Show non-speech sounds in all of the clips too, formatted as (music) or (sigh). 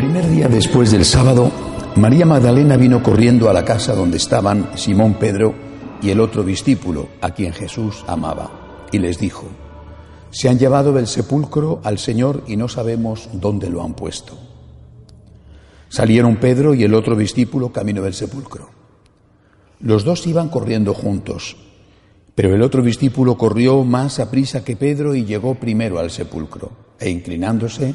Primer día después del sábado, María Magdalena vino corriendo a la casa donde estaban Simón Pedro y el otro discípulo, a quien Jesús amaba, y les dijo, se han llevado del sepulcro al Señor y no sabemos dónde lo han puesto. Salieron Pedro y el otro discípulo camino del sepulcro. Los dos iban corriendo juntos, pero el otro discípulo corrió más a prisa que Pedro y llegó primero al sepulcro, e inclinándose,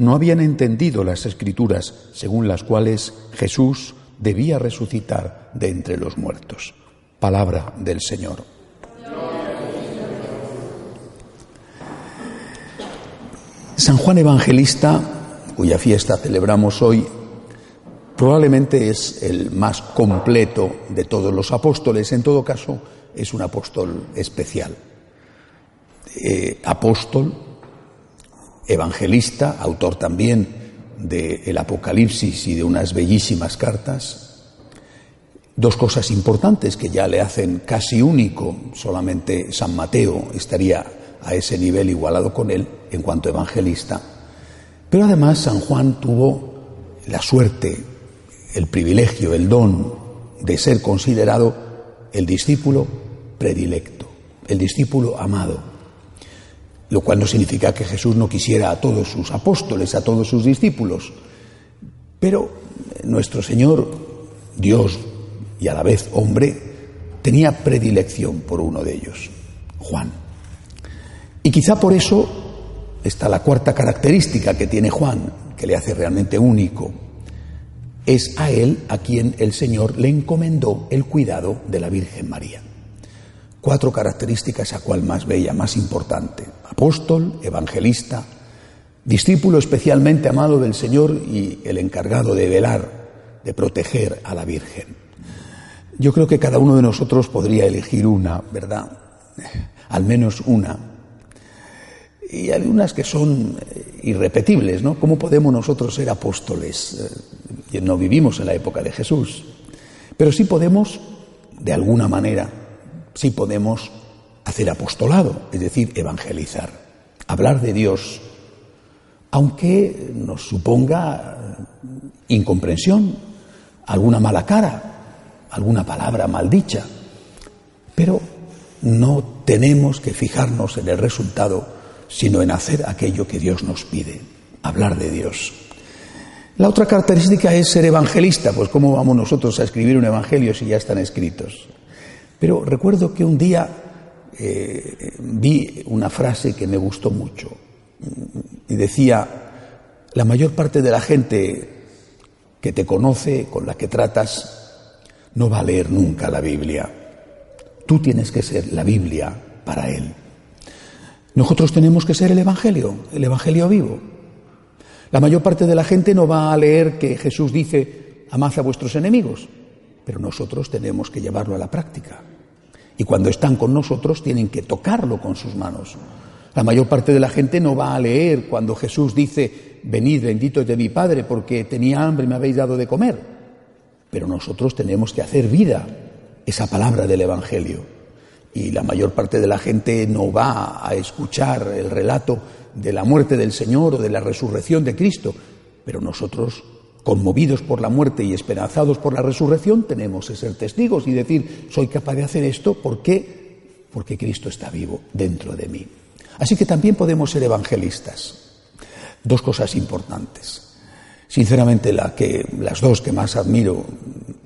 no habían entendido las escrituras según las cuales Jesús debía resucitar de entre los muertos. Palabra del Señor. San Juan Evangelista, cuya fiesta celebramos hoy, probablemente es el más completo de todos los apóstoles, en todo caso es un apóstol especial. Eh, apóstol, evangelista, autor también del Apocalipsis y de unas bellísimas cartas. Dos cosas importantes que ya le hacen casi único, solamente San Mateo estaría a ese nivel igualado con él en cuanto evangelista. Pero además San Juan tuvo la suerte, el privilegio, el don de ser considerado el discípulo predilecto, el discípulo amado, lo cual no significa que Jesús no quisiera a todos sus apóstoles, a todos sus discípulos, pero nuestro Señor, Dios y a la vez hombre, tenía predilección por uno de ellos, Juan. Y quizá por eso está la cuarta característica que tiene Juan, que le hace realmente único. Es a él a quien el Señor le encomendó el cuidado de la Virgen María. Cuatro características a cual más bella, más importante. Apóstol, evangelista, discípulo especialmente amado del Señor y el encargado de velar, de proteger a la Virgen. Yo creo que cada uno de nosotros podría elegir una, ¿verdad? (laughs) Al menos una y hay unas que son eh, irrepetibles, ¿no? ¿Cómo podemos nosotros ser apóstoles? Eh, no vivimos en la época de Jesús, pero sí podemos, de alguna manera, sí podemos hacer apostolado, es decir, evangelizar, hablar de Dios, aunque nos suponga incomprensión, alguna mala cara, alguna palabra maldicha, pero no tenemos que fijarnos en el resultado sino en hacer aquello que Dios nos pide, hablar de Dios. La otra característica es ser evangelista, pues cómo vamos nosotros a escribir un evangelio si ya están escritos. Pero recuerdo que un día eh, vi una frase que me gustó mucho y decía, la mayor parte de la gente que te conoce, con la que tratas, no va a leer nunca la Biblia. Tú tienes que ser la Biblia para él. Nosotros tenemos que ser el Evangelio, el Evangelio vivo. La mayor parte de la gente no va a leer que Jesús dice, amad a vuestros enemigos, pero nosotros tenemos que llevarlo a la práctica. Y cuando están con nosotros tienen que tocarlo con sus manos. La mayor parte de la gente no va a leer cuando Jesús dice, venid bendito de mi Padre porque tenía hambre y me habéis dado de comer. Pero nosotros tenemos que hacer vida esa palabra del Evangelio y la mayor parte de la gente no va a escuchar el relato de la muerte del Señor o de la resurrección de Cristo, pero nosotros conmovidos por la muerte y esperanzados por la resurrección, tenemos que ser testigos y decir, soy capaz de hacer esto, ¿por qué? Porque Cristo está vivo dentro de mí. Así que también podemos ser evangelistas. Dos cosas importantes. Sinceramente, la que, las dos que más admiro,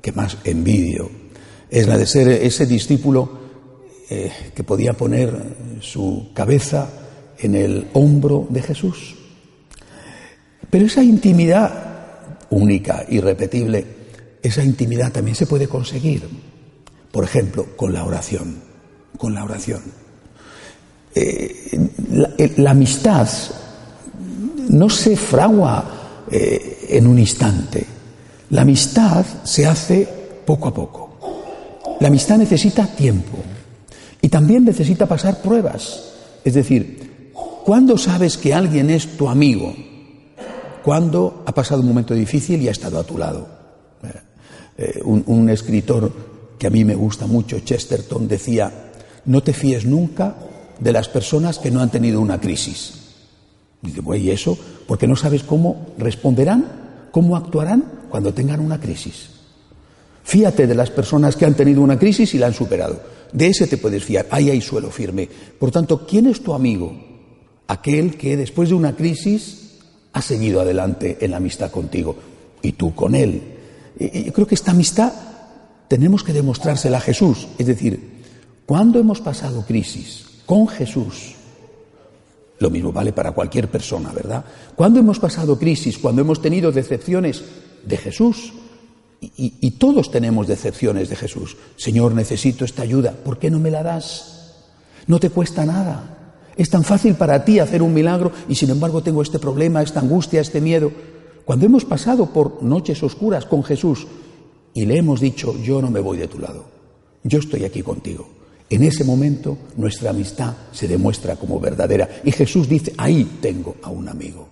que más envidio, es la de ser ese discípulo eh, que podía poner su cabeza en el hombro de Jesús. Pero esa intimidad única, irrepetible, esa intimidad también se puede conseguir, por ejemplo, con la oración, con la oración. Eh, la, amistad no se fragua eh, en un instante, la amistad se hace poco a poco. La amistad necesita tiempo y también necesita pasar pruebas. Es decir, ¿cuándo sabes que alguien es tu amigo? Cuando ha pasado un momento difícil y ha estado a tu lado. Eh, un, escritor que a mí me gusta mucho, Chesterton, decía, no te fíes nunca de las personas que no han tenido una crisis. Y dice, ¿y eso? Porque no sabes cómo responderán, cómo actuarán cuando tengan una crisis. Fíate de las personas que han tenido una crisis y la han superado. De ese te puedes fiar. Ahí hay suelo firme. Por tanto, ¿quién es tu amigo? Aquel que después de una crisis ha seguido adelante en la amistad contigo y tú con él. Y, yo creo que esta amistad tenemos que demostrársela a Jesús. Es decir, cuando hemos pasado crisis con Jesús, lo mismo vale para cualquier persona, ¿verdad? Cuando hemos pasado crisis, cuando hemos tenido decepciones de Jesús, y, y, todos tenemos decepciones de Jesús. Señor, necesito esta ayuda. ¿Por qué no me la das? No te cuesta nada. Es tan fácil para ti hacer un milagro y sin embargo tengo este problema, esta angustia, este miedo. Cuando hemos pasado por noches oscuras con Jesús y le hemos dicho, yo no me voy de tu lado, yo estoy aquí contigo. En ese momento nuestra amistad se demuestra como verdadera y Jesús dice, ahí tengo a un amigo.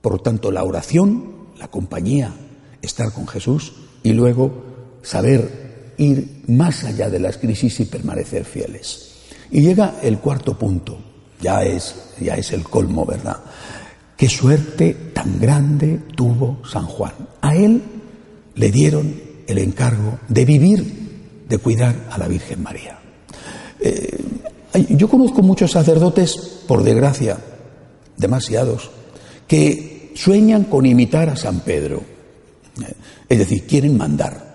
Por lo tanto, la oración, la compañía, estar con Jesús y luego saber ir más allá de las crisis y permanecer fieles. Y llega el cuarto punto, ya es, ya es el colmo, ¿verdad? Qué suerte tan grande tuvo San Juan. A él le dieron el encargo de vivir, de cuidar a la Virgen María. Eh, yo conozco muchos sacerdotes, por desgracia, demasiados, que sueñan con imitar a San Pedro. Es decir, quieren mandar.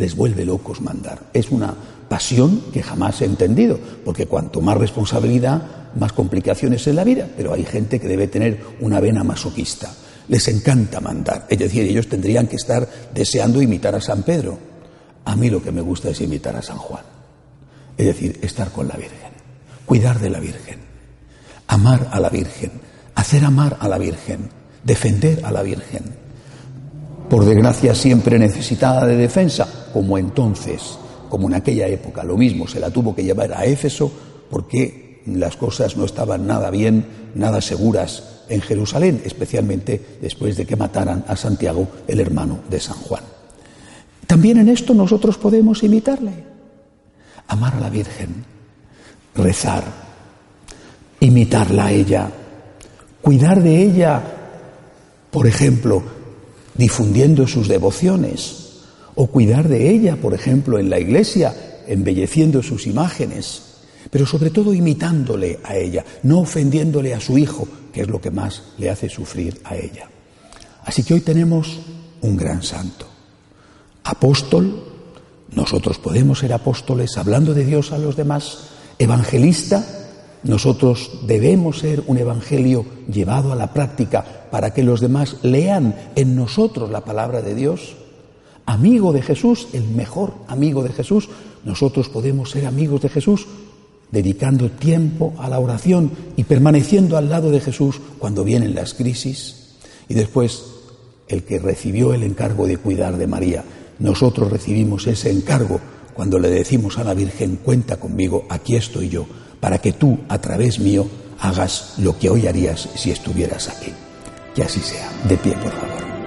Les vuelve locos mandar. Es una pasión que jamás he entendido, porque cuanto más responsabilidad, más complicaciones en la vida, pero hay gente que debe tener una vena masoquista. Les encanta mandar, es decir, ellos tendrían que estar deseando imitar a San Pedro. A mí lo que me gusta es imitar a San Juan, es decir, estar con la Virgen, cuidar de la Virgen, amar a la Virgen, hacer amar a la Virgen, defender a la Virgen. Por desgracia siempre necesitada de defensa, como entonces, como en aquella época, lo mismo se la tuvo que llevar a Éfeso porque las cosas no estaban nada bien, nada seguras en Jerusalén, especialmente después de que mataran a Santiago, el hermano de San Juan. También en esto nosotros podemos imitarle. Amar a la Virgen, rezar, imitarla a ella, cuidar de ella, por ejemplo, difundiendo sus devociones, o cuidar de ella, por ejemplo, en la iglesia, embelleciendo sus imágenes pero sobre todo imitándole a ella, no ofendiéndole a su hijo, que es lo que más le hace sufrir a ella. Así que hoy tenemos un gran santo. Apóstol, nosotros podemos ser apóstoles hablando de Dios a los demás. Evangelista, nosotros debemos ser un evangelio llevado a la práctica para que los demás lean en nosotros la palabra de Dios. Amigo de Jesús, el mejor amigo de Jesús, nosotros podemos ser amigos de Jesús dedicando tiempo a la oración y permaneciendo al lado de Jesús cuando vienen las crisis. Y después, el que recibió el encargo de cuidar de María, nosotros recibimos ese encargo cuando le decimos a la Virgen, cuenta conmigo, aquí estoy yo, para que tú, a través mío, hagas lo que hoy harías si estuvieras aquí. Que así sea. De pie, por favor.